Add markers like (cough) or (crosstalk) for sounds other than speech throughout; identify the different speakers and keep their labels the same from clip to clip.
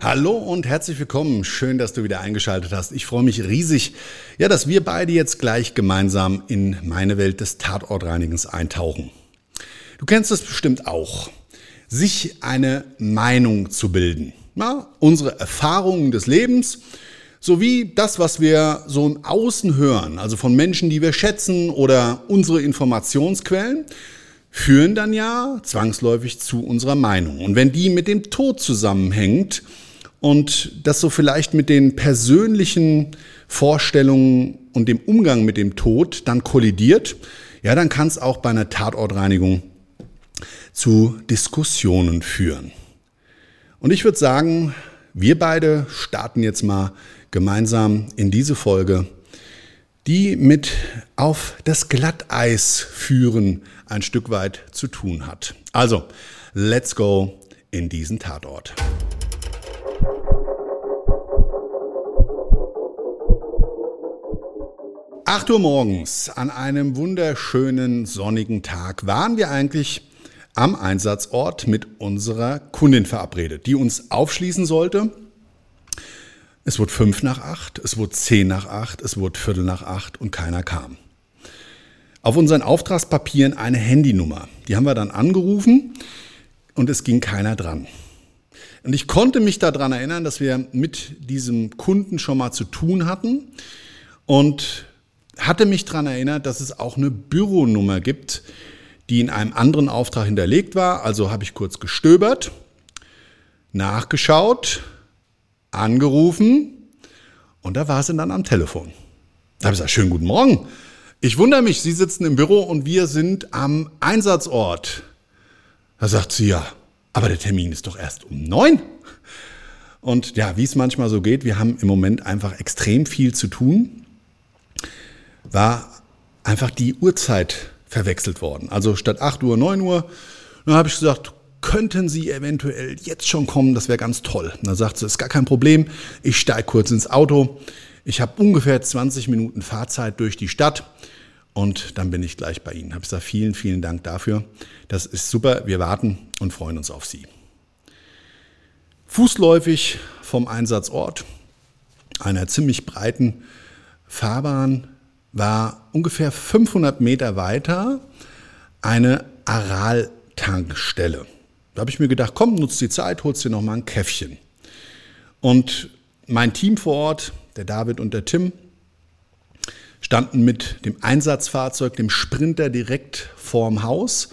Speaker 1: Hallo und herzlich willkommen. Schön, dass du wieder eingeschaltet hast. Ich freue mich riesig, ja, dass wir beide jetzt gleich gemeinsam in meine Welt des Tatortreinigens eintauchen. Du kennst es bestimmt auch. Sich eine Meinung zu bilden. Ja, unsere Erfahrungen des Lebens sowie das, was wir so im Außen hören, also von Menschen, die wir schätzen oder unsere Informationsquellen, führen dann ja zwangsläufig zu unserer Meinung. Und wenn die mit dem Tod zusammenhängt, und das so vielleicht mit den persönlichen Vorstellungen und dem Umgang mit dem Tod dann kollidiert, ja, dann kann es auch bei einer Tatortreinigung zu Diskussionen führen. Und ich würde sagen, wir beide starten jetzt mal gemeinsam in diese Folge, die mit auf das Glatteis führen ein Stück weit zu tun hat. Also, let's go in diesen Tatort. 8 Uhr morgens an einem wunderschönen sonnigen Tag waren wir eigentlich am Einsatzort mit unserer Kundin verabredet, die uns aufschließen sollte. Es wurde fünf nach acht, es wurde zehn nach acht, es wurde Viertel nach acht und keiner kam. Auf unseren Auftragspapieren eine Handynummer. Die haben wir dann angerufen und es ging keiner dran. Und ich konnte mich daran erinnern, dass wir mit diesem Kunden schon mal zu tun hatten. Und hatte mich daran erinnert, dass es auch eine Büronummer gibt, die in einem anderen Auftrag hinterlegt war. Also habe ich kurz gestöbert, nachgeschaut, angerufen und da war sie dann am Telefon. Da habe ich gesagt, schönen guten Morgen. Ich wundere mich, Sie sitzen im Büro und wir sind am Einsatzort. Da sagt sie, ja, aber der Termin ist doch erst um neun. Und ja, wie es manchmal so geht, wir haben im Moment einfach extrem viel zu tun war einfach die Uhrzeit verwechselt worden. Also statt 8 Uhr, 9 Uhr. Dann habe ich gesagt, könnten Sie eventuell jetzt schon kommen, das wäre ganz toll. Und dann sagt sie, ist gar kein Problem, ich steige kurz ins Auto. Ich habe ungefähr 20 Minuten Fahrzeit durch die Stadt und dann bin ich gleich bei Ihnen. Habe gesagt, vielen, vielen Dank dafür. Das ist super, wir warten und freuen uns auf Sie. Fußläufig vom Einsatzort, einer ziemlich breiten Fahrbahn, war ungefähr 500 Meter weiter eine Aral-Tankstelle. Da habe ich mir gedacht, komm, nutzt die Zeit, holst dir noch mal ein Käffchen. Und mein Team vor Ort, der David und der Tim, standen mit dem Einsatzfahrzeug, dem Sprinter, direkt vorm Haus,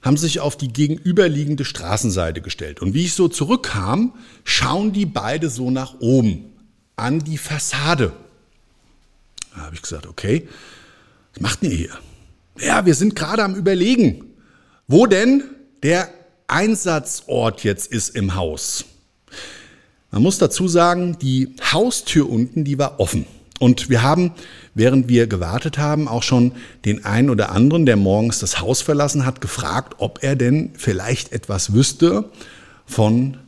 Speaker 1: haben sich auf die gegenüberliegende Straßenseite gestellt. Und wie ich so zurückkam, schauen die beide so nach oben an die Fassade da habe ich gesagt, okay, was macht ihr hier? Ja, wir sind gerade am Überlegen, wo denn der Einsatzort jetzt ist im Haus. Man muss dazu sagen, die Haustür unten, die war offen. Und wir haben, während wir gewartet haben, auch schon den einen oder anderen, der morgens das Haus verlassen hat, gefragt, ob er denn vielleicht etwas wüsste von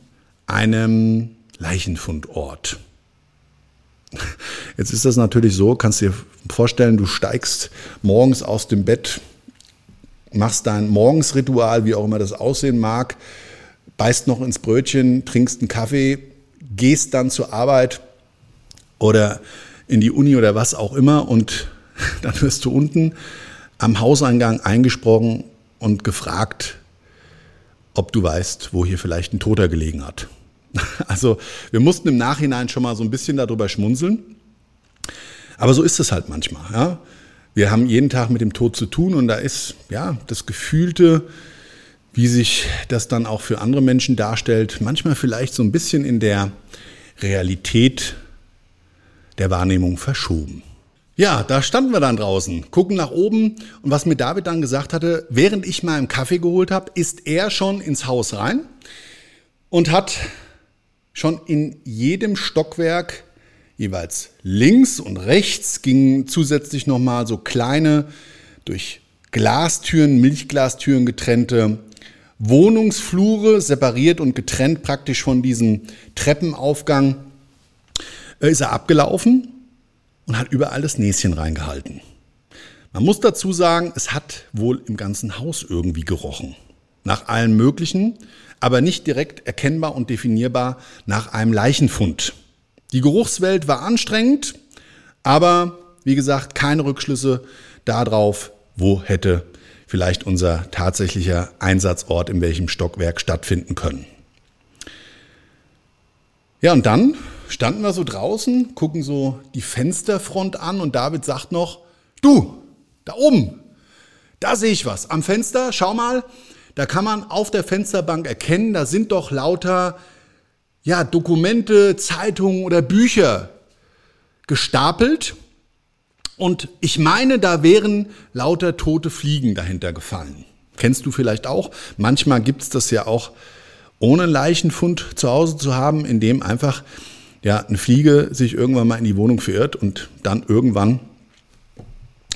Speaker 1: einem Leichenfundort. Jetzt ist das natürlich so, kannst dir vorstellen, du steigst morgens aus dem Bett, machst dein Morgensritual, wie auch immer das aussehen mag, beißt noch ins Brötchen, trinkst einen Kaffee, gehst dann zur Arbeit oder in die Uni oder was auch immer und (laughs) dann wirst du unten am Hauseingang eingesprochen und gefragt, ob du weißt, wo hier vielleicht ein Toter gelegen hat. (laughs) Also wir mussten im Nachhinein schon mal so ein bisschen darüber schmunzeln. Aber so ist es halt manchmal. Ja? Wir haben jeden Tag mit dem Tod zu tun und da ist ja das Gefühlte, wie sich das dann auch für andere Menschen darstellt, manchmal vielleicht so ein bisschen in der Realität der Wahrnehmung verschoben. Ja, da standen wir dann draußen, gucken nach oben und was mir David dann gesagt hatte, während ich mal einen Kaffee geholt habe, ist er schon ins Haus rein und hat schon in jedem Stockwerk jeweils links und rechts gingen zusätzlich nochmal so kleine durch Glastüren, Milchglastüren getrennte Wohnungsflure, separiert und getrennt praktisch von diesem Treppenaufgang, äh, ist er abgelaufen und hat überall das Näschen reingehalten. Man muss dazu sagen, es hat wohl im ganzen Haus irgendwie gerochen. Nach allem Möglichen, aber nicht direkt erkennbar und definierbar nach einem Leichenfund. Die Geruchswelt war anstrengend, aber wie gesagt, keine Rückschlüsse darauf, wo hätte vielleicht unser tatsächlicher Einsatzort in welchem Stockwerk stattfinden können. Ja, und dann standen wir so draußen, gucken so die Fensterfront an und David sagt noch, du, da oben, da sehe ich was. Am Fenster, schau mal, da kann man auf der Fensterbank erkennen, da sind doch lauter ja, Dokumente, Zeitungen oder Bücher gestapelt. Und ich meine, da wären lauter tote Fliegen dahinter gefallen. Kennst du vielleicht auch? Manchmal gibt es das ja auch ohne Leichenfund zu Hause zu haben, in dem einfach ja, eine Fliege sich irgendwann mal in die Wohnung verirrt und dann irgendwann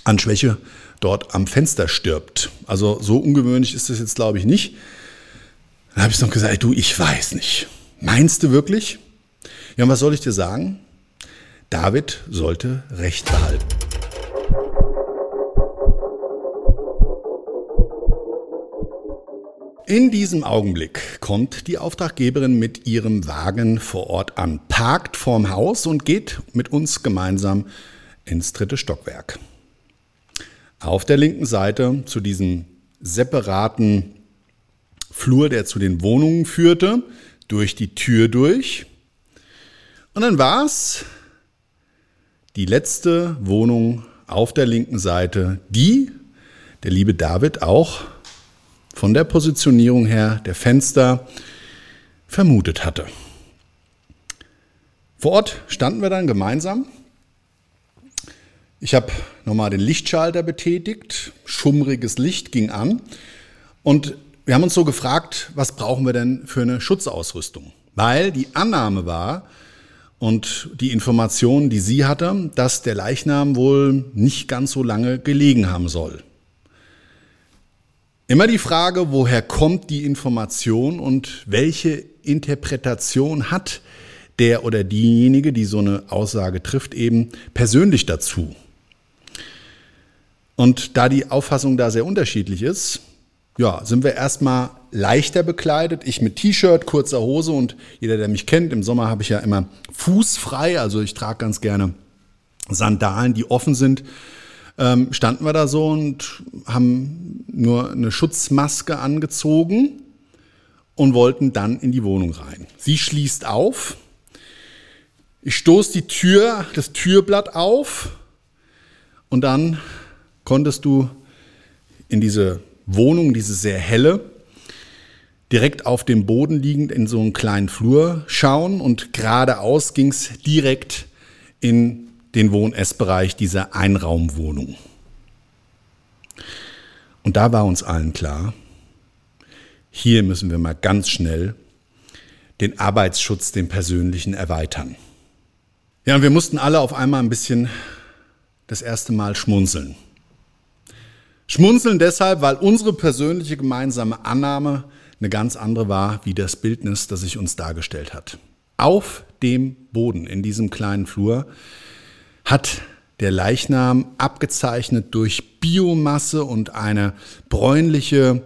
Speaker 1: an Schwäche dort am Fenster stirbt. Also so ungewöhnlich ist das jetzt, glaube ich, nicht. Dann habe ich noch gesagt, du, ich weiß nicht. Meinst du wirklich? Ja, und was soll ich dir sagen? David sollte Recht behalten. In diesem Augenblick kommt die Auftraggeberin mit ihrem Wagen vor Ort an, parkt vorm Haus und geht mit uns gemeinsam ins dritte Stockwerk. Auf der linken Seite zu diesem separaten Flur, der zu den Wohnungen führte, durch die Tür durch. Und dann war es die letzte Wohnung auf der linken Seite, die der liebe David auch von der Positionierung her der Fenster vermutet hatte. Vor Ort standen wir dann gemeinsam. Ich habe nochmal den Lichtschalter betätigt, schummriges Licht ging an und wir haben uns so gefragt, was brauchen wir denn für eine Schutzausrüstung? Weil die Annahme war und die Information, die sie hatte, dass der Leichnam wohl nicht ganz so lange gelegen haben soll. Immer die Frage, woher kommt die Information und welche Interpretation hat der oder diejenige, die so eine Aussage trifft, eben persönlich dazu. Und da die Auffassung da sehr unterschiedlich ist, ja, sind wir erstmal leichter bekleidet. Ich mit T-Shirt, kurzer Hose und jeder, der mich kennt, im Sommer habe ich ja immer fußfrei, also ich trage ganz gerne Sandalen, die offen sind ähm, standen wir da so und haben nur eine Schutzmaske angezogen und wollten dann in die Wohnung rein. Sie schließt auf. Ich stoße die Tür, das Türblatt auf und dann konntest du in diese Wohnung, diese sehr helle, direkt auf dem Boden liegend in so einen kleinen Flur schauen und geradeaus ging es direkt in den Wohn-Essbereich dieser Einraumwohnung. Und da war uns allen klar, hier müssen wir mal ganz schnell den Arbeitsschutz, den persönlichen, erweitern. Ja, und wir mussten alle auf einmal ein bisschen das erste Mal schmunzeln. Schmunzeln deshalb, weil unsere persönliche gemeinsame Annahme eine ganz andere war, wie das Bildnis, das sich uns dargestellt hat. Auf dem Boden in diesem kleinen Flur hat der Leichnam abgezeichnet durch Biomasse und eine bräunliche,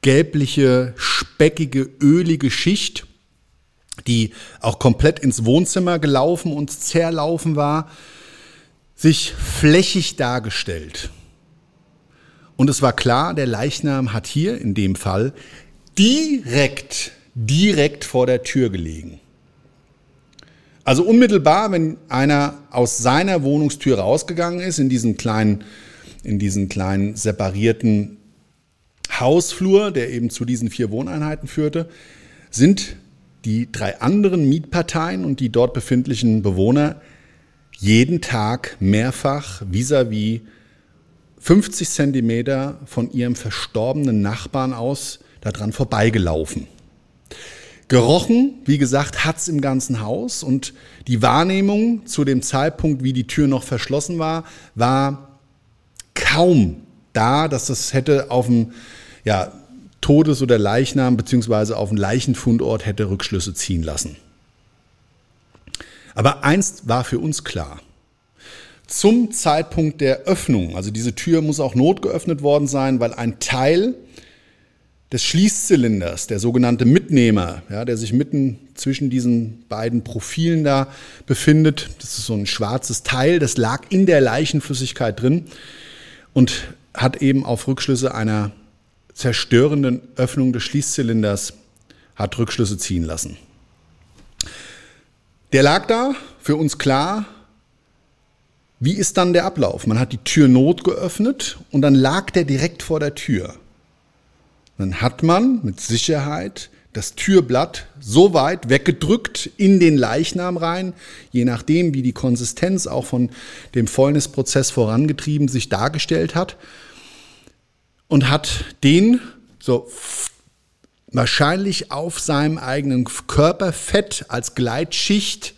Speaker 1: gelbliche, speckige, ölige Schicht die auch komplett ins Wohnzimmer gelaufen und zerlaufen war, sich flächig dargestellt. Und es war klar, der Leichnam hat hier in dem Fall direkt, direkt vor der Tür gelegen. Also unmittelbar, wenn einer aus seiner Wohnungstür rausgegangen ist, in diesen kleinen, in diesen kleinen separierten Hausflur, der eben zu diesen vier Wohneinheiten führte, sind die drei anderen Mietparteien und die dort befindlichen Bewohner jeden Tag mehrfach vis-à-vis -vis 50 Zentimeter von ihrem verstorbenen Nachbarn aus daran vorbeigelaufen. Gerochen, wie gesagt, hat's im ganzen Haus und die Wahrnehmung zu dem Zeitpunkt, wie die Tür noch verschlossen war, war kaum da, dass das hätte auf dem ja, Todes- oder Leichnam beziehungsweise auf dem Leichenfundort hätte Rückschlüsse ziehen lassen. Aber eins war für uns klar. Zum Zeitpunkt der Öffnung, also diese Tür muss auch notgeöffnet worden sein, weil ein Teil des Schließzylinders, der sogenannte Mitnehmer, ja, der sich mitten zwischen diesen beiden Profilen da befindet, das ist so ein schwarzes Teil, das lag in der Leichenflüssigkeit drin und hat eben auf Rückschlüsse einer zerstörenden Öffnung des Schließzylinders hat Rückschlüsse ziehen lassen. Der lag da, für uns klar. Wie ist dann der Ablauf? Man hat die Tür not geöffnet und dann lag der direkt vor der Tür. Dann hat man mit Sicherheit das Türblatt so weit weggedrückt in den Leichnam rein, je nachdem, wie die Konsistenz auch von dem Fäulnisprozess vorangetrieben sich dargestellt hat, und hat den so wahrscheinlich auf seinem eigenen Körperfett als Gleitschicht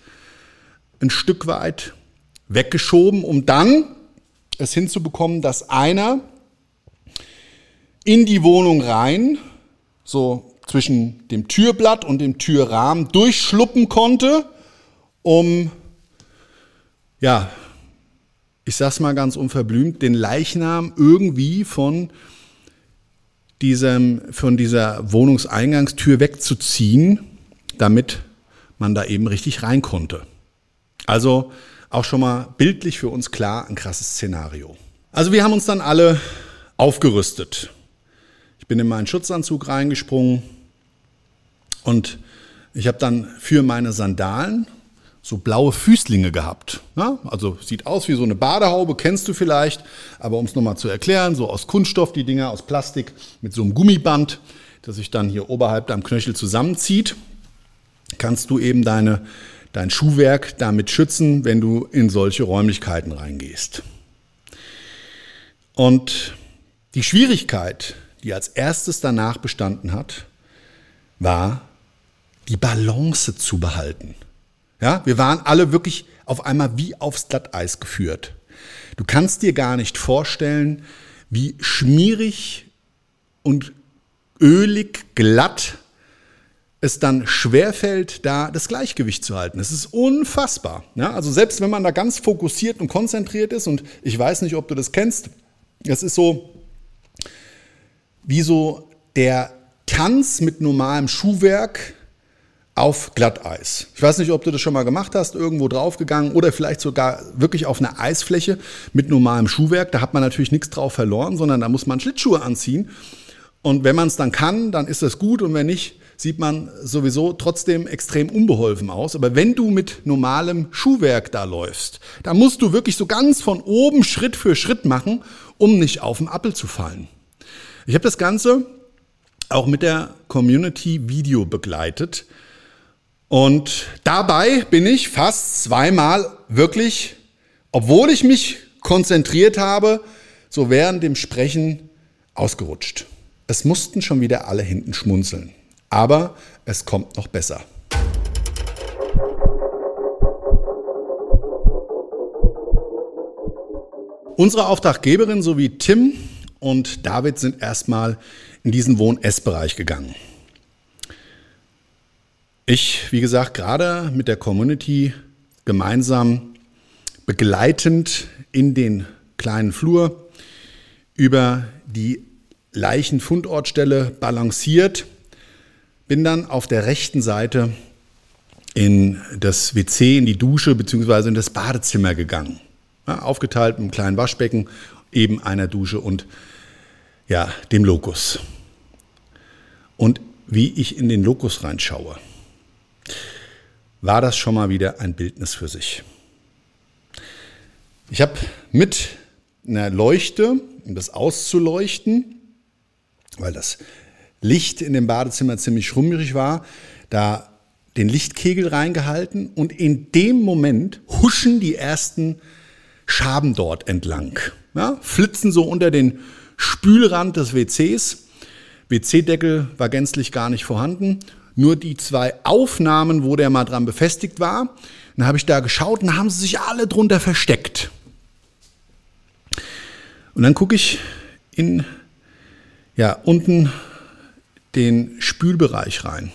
Speaker 1: ein Stück weit weggeschoben, um dann es hinzubekommen, dass einer in die Wohnung rein, so zwischen dem Türblatt und dem Türrahmen durchschluppen konnte, um, ja, ich sag's mal ganz unverblümt, den Leichnam irgendwie von diesem, von dieser Wohnungseingangstür wegzuziehen, damit man da eben richtig rein konnte. Also auch schon mal bildlich für uns klar ein krasses Szenario. Also wir haben uns dann alle aufgerüstet. Ich bin in meinen Schutzanzug reingesprungen und ich habe dann für meine Sandalen so blaue Füßlinge gehabt. Ja, also sieht aus wie so eine Badehaube, kennst du vielleicht, aber um es nochmal zu erklären, so aus Kunststoff, die Dinger aus Plastik mit so einem Gummiband, das sich dann hier oberhalb deinem Knöchel zusammenzieht, kannst du eben deine, dein Schuhwerk damit schützen, wenn du in solche Räumlichkeiten reingehst. Und die Schwierigkeit, die als erstes danach bestanden hat, war, die Balance zu behalten. Ja, wir waren alle wirklich auf einmal wie aufs Glatteis geführt. Du kannst dir gar nicht vorstellen, wie schmierig und ölig glatt es dann schwerfällt, da das Gleichgewicht zu halten. Es ist unfassbar. Ja, also selbst wenn man da ganz fokussiert und konzentriert ist, und ich weiß nicht, ob du das kennst, es ist so wie so der Tanz mit normalem Schuhwerk auf Glatteis. Ich weiß nicht, ob du das schon mal gemacht hast, irgendwo draufgegangen oder vielleicht sogar wirklich auf einer Eisfläche mit normalem Schuhwerk. Da hat man natürlich nichts drauf verloren, sondern da muss man Schlittschuhe anziehen. Und wenn man es dann kann, dann ist das gut und wenn nicht, sieht man sowieso trotzdem extrem unbeholfen aus. Aber wenn du mit normalem Schuhwerk da läufst, dann musst du wirklich so ganz von oben Schritt für Schritt machen, um nicht auf den Appel zu fallen. Ich habe das Ganze auch mit der Community Video begleitet. Und dabei bin ich fast zweimal wirklich, obwohl ich mich konzentriert habe, so während dem Sprechen ausgerutscht. Es mussten schon wieder alle hinten schmunzeln. Aber es kommt noch besser. Unsere Auftraggeberin sowie Tim und David sind erstmal in diesen Wohn-Ess-Bereich gegangen. Ich, wie gesagt, gerade mit der Community gemeinsam begleitend in den kleinen Flur über die Leichenfundortstelle balanciert, bin dann auf der rechten Seite in das WC, in die Dusche beziehungsweise in das Badezimmer gegangen. Ja, aufgeteilt mit einem kleinen Waschbecken, eben einer Dusche und ja, dem Lokus. Und wie ich in den Lokus reinschaue, war das schon mal wieder ein Bildnis für sich. Ich habe mit einer Leuchte, um das auszuleuchten, weil das Licht in dem Badezimmer ziemlich schrummrig war, da den Lichtkegel reingehalten und in dem Moment huschen die ersten Schaben dort entlang. Ja, flitzen so unter den Spülrand des WCs. WC-Deckel war gänzlich gar nicht vorhanden. Nur die zwei Aufnahmen, wo der mal dran befestigt war. Dann habe ich da geschaut und haben sie sich alle drunter versteckt. Und dann gucke ich in, ja, unten den Spülbereich rein.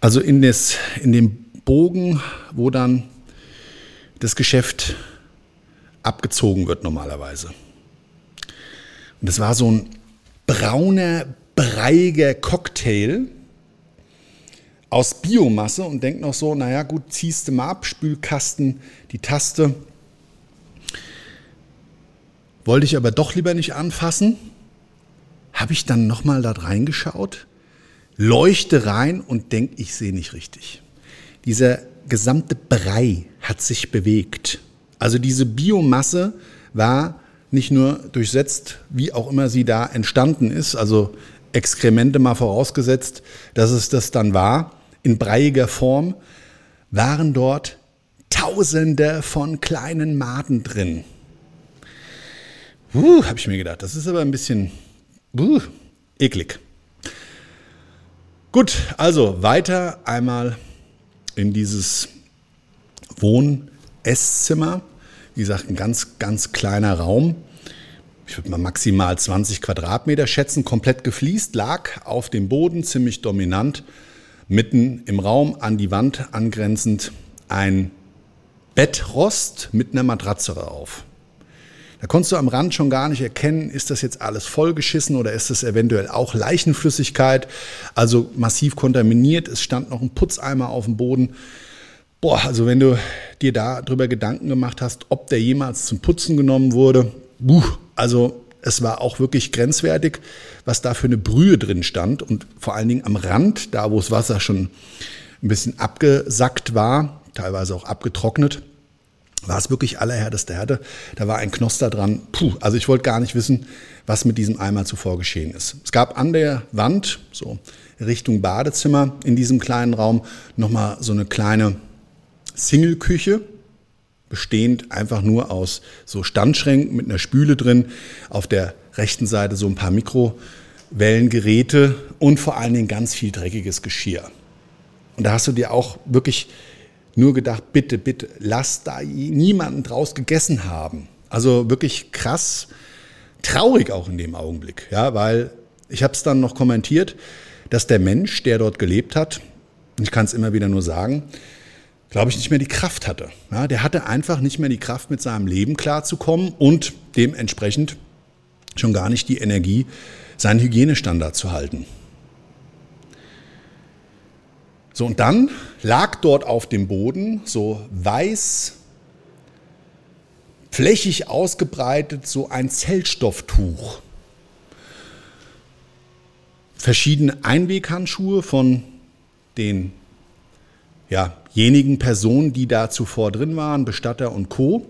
Speaker 1: Also in, das, in dem Bogen, wo dann das Geschäft abgezogen wird normalerweise. Und das war so ein brauner, breiiger Cocktail aus Biomasse und denkt noch so, naja gut, ziehst du mal ab, Spülkasten, die Taste. Wollte ich aber doch lieber nicht anfassen. Habe ich dann nochmal da reingeschaut, leuchte rein und denke, ich sehe nicht richtig. Dieser gesamte Brei hat sich bewegt. Also diese Biomasse war nicht nur durchsetzt, wie auch immer sie da entstanden ist, also Exkremente mal vorausgesetzt, dass es das dann war, in breiiger Form, waren dort Tausende von kleinen Maden drin. Uh, habe ich mir gedacht, das ist aber ein bisschen uh, eklig. Gut, also weiter einmal in dieses Wohn-Esszimmer. Wie gesagt, ein ganz, ganz kleiner Raum. Ich würde mal maximal 20 Quadratmeter schätzen, komplett gefliest, lag auf dem Boden, ziemlich dominant. Mitten im Raum, an die Wand angrenzend, ein Bettrost mit einer Matratze drauf. Da konntest du am Rand schon gar nicht erkennen, ist das jetzt alles vollgeschissen oder ist das eventuell auch Leichenflüssigkeit, also massiv kontaminiert. Es stand noch ein Putzeimer auf dem Boden. Boah, also wenn du dir darüber Gedanken gemacht hast, ob der jemals zum Putzen genommen wurde, buh, also es war auch wirklich grenzwertig, was da für eine Brühe drin stand und vor allen Dingen am Rand, da wo das Wasser schon ein bisschen abgesackt war, teilweise auch abgetrocknet, war es wirklich allerhärteste Härte. Da war ein Knoster dran. Puh, also ich wollte gar nicht wissen, was mit diesem Eimer zuvor geschehen ist. Es gab an der Wand, so Richtung Badezimmer in diesem kleinen Raum, nochmal so eine kleine Single-Küche, bestehend einfach nur aus so Standschränken mit einer Spüle drin. Auf der rechten Seite so ein paar Mikrowellengeräte und vor allen Dingen ganz viel dreckiges Geschirr. Und da hast du dir auch wirklich nur gedacht, bitte, bitte, lass da niemanden draus gegessen haben. Also wirklich krass, traurig auch in dem Augenblick, ja, weil ich habe es dann noch kommentiert, dass der Mensch, der dort gelebt hat, ich kann es immer wieder nur sagen, glaube ich, nicht mehr die Kraft hatte. Ja, der hatte einfach nicht mehr die Kraft, mit seinem Leben klarzukommen und dementsprechend schon gar nicht die Energie, seinen Hygienestandard zu halten. So, und dann lag dort auf dem Boden so weiß, flächig ausgebreitet, so ein Zellstofftuch. Verschiedene Einweghandschuhe von den ja, Personen, die da zuvor drin waren, Bestatter und Co.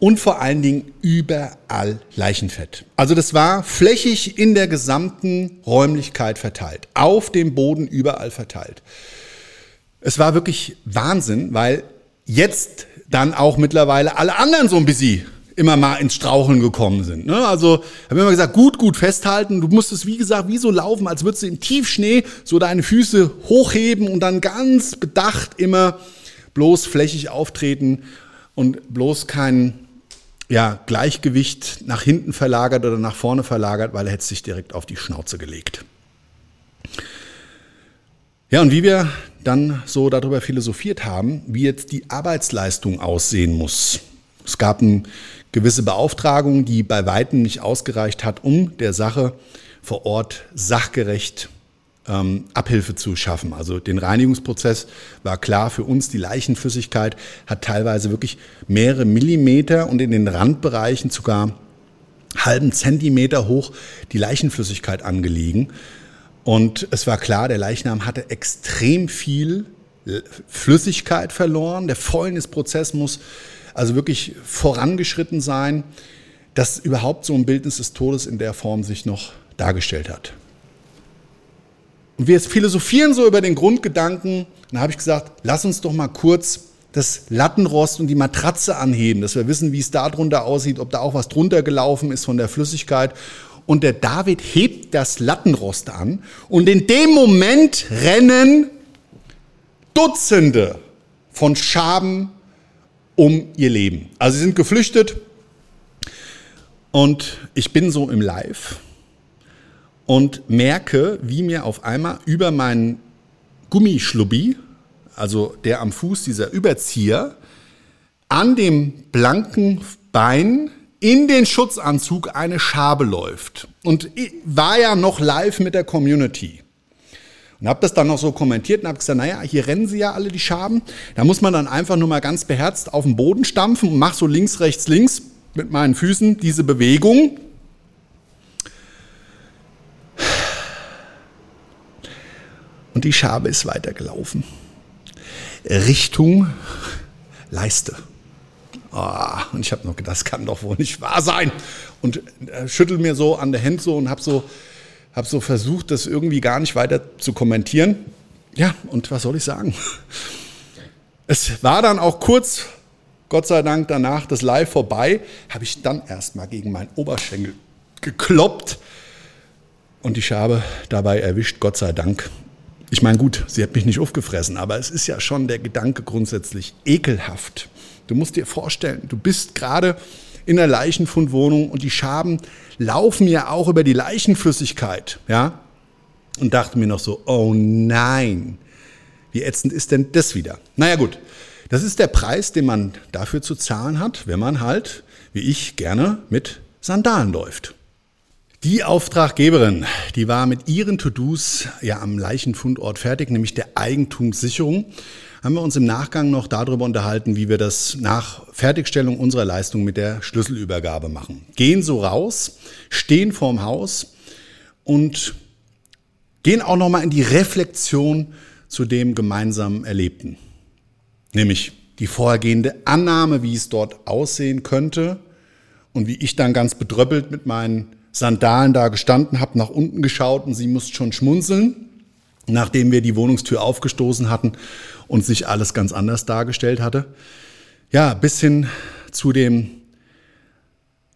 Speaker 1: Und vor allen Dingen überall Leichenfett. Also das war flächig in der gesamten Räumlichkeit verteilt, auf dem Boden überall verteilt. Es war wirklich Wahnsinn, weil jetzt dann auch mittlerweile alle anderen so ein bisschen immer mal ins Straucheln gekommen sind. Ne? Also haben immer gesagt, gut, gut festhalten. Du musstest, wie gesagt, wie so laufen, als würdest du im Tiefschnee so deine Füße hochheben und dann ganz bedacht immer bloß flächig auftreten und bloß kein ja, Gleichgewicht nach hinten verlagert oder nach vorne verlagert, weil er hätte sich direkt auf die Schnauze gelegt. Ja, und wie wir dann so darüber philosophiert haben, wie jetzt die Arbeitsleistung aussehen muss. Es gab ein gewisse Beauftragung, die bei weitem nicht ausgereicht hat, um der Sache vor Ort sachgerecht ähm, Abhilfe zu schaffen. Also den Reinigungsprozess war klar für uns, die Leichenflüssigkeit hat teilweise wirklich mehrere Millimeter und in den Randbereichen sogar halben Zentimeter hoch die Leichenflüssigkeit angelegen. Und es war klar, der Leichnam hatte extrem viel Flüssigkeit verloren. Der Fäulnisprozess muss also wirklich vorangeschritten sein, dass überhaupt so ein Bildnis des Todes in der Form sich noch dargestellt hat. Und wir philosophieren so über den Grundgedanken. Dann habe ich gesagt, lass uns doch mal kurz das Lattenrost und die Matratze anheben, dass wir wissen, wie es da drunter aussieht, ob da auch was drunter gelaufen ist von der Flüssigkeit. Und der David hebt das Lattenrost an und in dem Moment rennen Dutzende von Schaben um ihr Leben. Also sie sind geflüchtet und ich bin so im Live und merke, wie mir auf einmal über meinen Gummischlubbi, also der am Fuß, dieser Überzieher, an dem blanken Bein in den Schutzanzug eine Schabe läuft. Und war ja noch live mit der Community. Und habe das dann noch so kommentiert und habe gesagt, naja, hier rennen sie ja alle die Schaben. Da muss man dann einfach nur mal ganz beherzt auf den Boden stampfen und mach so links, rechts, links mit meinen Füßen diese Bewegung. Und die Schabe ist weitergelaufen. Richtung Leiste. Oh, und ich habe noch gedacht, das kann doch wohl nicht wahr sein. Und äh, schüttel mir so an der Hand so und habe so, hab so versucht, das irgendwie gar nicht weiter zu kommentieren. Ja, und was soll ich sagen? Es war dann auch kurz, Gott sei Dank, danach das Live vorbei, habe ich dann erstmal gegen meinen Oberschenkel gekloppt und die Schabe dabei erwischt, Gott sei Dank. Ich meine, gut, sie hat mich nicht aufgefressen, aber es ist ja schon der Gedanke grundsätzlich ekelhaft. Du musst dir vorstellen, du bist gerade in der Leichenfundwohnung und die Schaben laufen ja auch über die Leichenflüssigkeit, ja? Und dachte mir noch so, oh nein, wie ätzend ist denn das wieder? Naja gut, das ist der Preis, den man dafür zu zahlen hat, wenn man halt, wie ich, gerne mit Sandalen läuft. Die Auftraggeberin, die war mit ihren To-Dos ja am Leichenfundort fertig, nämlich der Eigentumssicherung. Haben wir uns im Nachgang noch darüber unterhalten, wie wir das nach Fertigstellung unserer Leistung mit der Schlüsselübergabe machen. Gehen so raus, stehen vorm Haus und gehen auch nochmal in die Reflexion zu dem gemeinsamen Erlebten. Nämlich die vorhergehende Annahme, wie es dort aussehen könnte und wie ich dann ganz bedröppelt mit meinen Sandalen da gestanden, habe nach unten geschaut und sie musste schon schmunzeln, nachdem wir die Wohnungstür aufgestoßen hatten und sich alles ganz anders dargestellt hatte. Ja, bis hin zu dem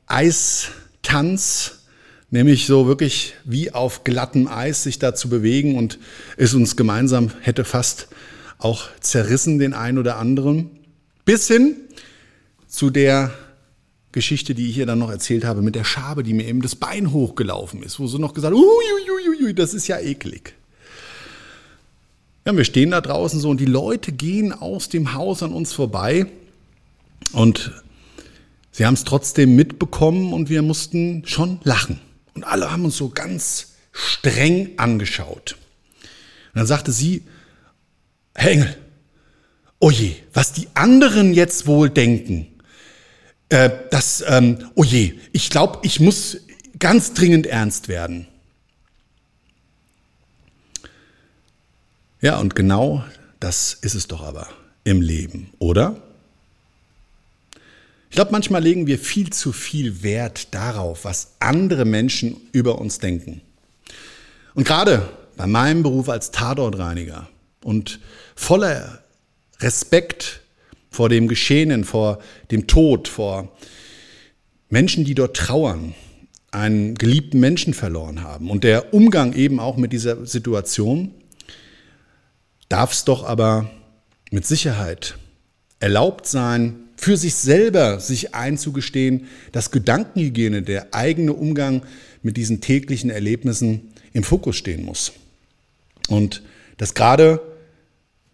Speaker 1: Eistanz, nämlich so wirklich wie auf glattem Eis sich da zu bewegen und es uns gemeinsam hätte fast auch zerrissen, den einen oder anderen. Bis hin zu der Geschichte, die ich ihr dann noch erzählt habe, mit der Schabe, die mir eben das Bein hochgelaufen ist, wo sie noch gesagt, uiuiuiui, das ist ja eklig. Ja, wir stehen da draußen so und die Leute gehen aus dem Haus an uns vorbei und sie haben es trotzdem mitbekommen und wir mussten schon lachen. Und alle haben uns so ganz streng angeschaut. Und dann sagte sie, Herr Engel, oje, was die anderen jetzt wohl denken, äh, das, ähm, oh je, ich glaube, ich muss ganz dringend ernst werden. Ja, und genau das ist es doch aber im Leben, oder? Ich glaube, manchmal legen wir viel zu viel Wert darauf, was andere Menschen über uns denken. Und gerade bei meinem Beruf als Tatortreiniger und voller Respekt vor dem Geschehenen, vor dem Tod, vor Menschen, die dort trauern, einen geliebten Menschen verloren haben. Und der Umgang eben auch mit dieser Situation darf es doch aber mit Sicherheit erlaubt sein, für sich selber sich einzugestehen, dass Gedankenhygiene, der eigene Umgang mit diesen täglichen Erlebnissen im Fokus stehen muss. Und dass gerade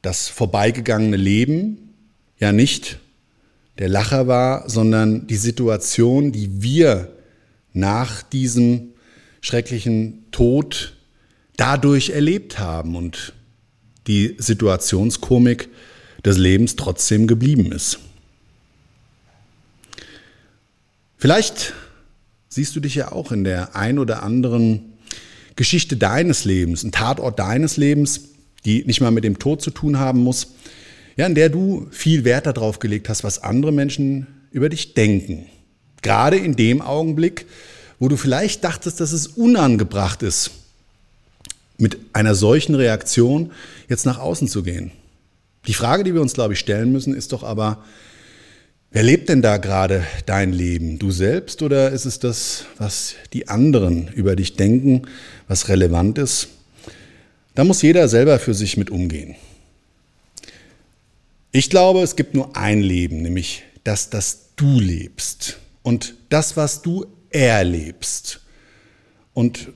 Speaker 1: das vorbeigegangene Leben ja nicht der Lacher war, sondern die Situation, die wir nach diesem schrecklichen Tod dadurch erlebt haben und die Situationskomik des Lebens trotzdem geblieben ist. Vielleicht siehst du dich ja auch in der ein oder anderen Geschichte deines Lebens, ein Tatort deines Lebens, die nicht mal mit dem Tod zu tun haben muss, ja, in der du viel Wert darauf gelegt hast, was andere Menschen über dich denken. Gerade in dem Augenblick, wo du vielleicht dachtest, dass es unangebracht ist, mit einer solchen Reaktion jetzt nach außen zu gehen. Die Frage, die wir uns, glaube ich, stellen müssen, ist doch aber, wer lebt denn da gerade dein Leben? Du selbst oder ist es das, was die anderen über dich denken, was relevant ist? Da muss jeder selber für sich mit umgehen. Ich glaube, es gibt nur ein Leben, nämlich das, das du lebst und das, was du erlebst. Und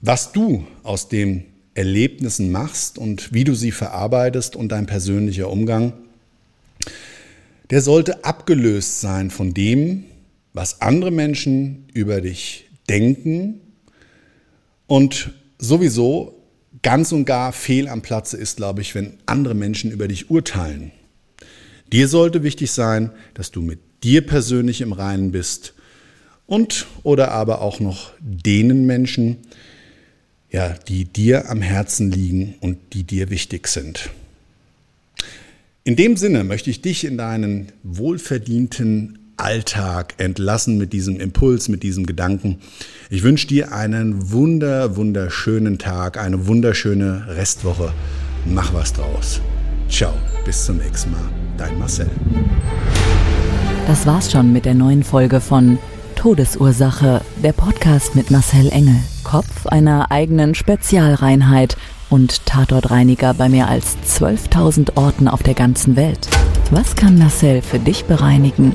Speaker 1: was du aus den Erlebnissen machst und wie du sie verarbeitest und dein persönlicher Umgang, der sollte abgelöst sein von dem, was andere Menschen über dich denken. Und sowieso ganz und gar fehl am Platze ist, glaube ich, wenn andere Menschen über dich urteilen. Dir sollte wichtig sein, dass du mit dir persönlich im Reinen bist und oder aber auch noch denen Menschen, ja, die dir am Herzen liegen und die dir wichtig sind. In dem Sinne möchte ich dich in deinen wohlverdienten Alltag entlassen mit diesem Impuls, mit diesem Gedanken. Ich wünsche dir einen wunder, wunderschönen Tag, eine wunderschöne Restwoche. Mach was draus. Ciao, bis zum nächsten Mal. Dein Marcel.
Speaker 2: Das war's schon mit der neuen Folge von Todesursache, der Podcast mit Marcel Engel, Kopf einer eigenen Spezialreinheit und Tatortreiniger bei mehr als 12.000 Orten auf der ganzen Welt. Was kann Marcel für dich bereinigen?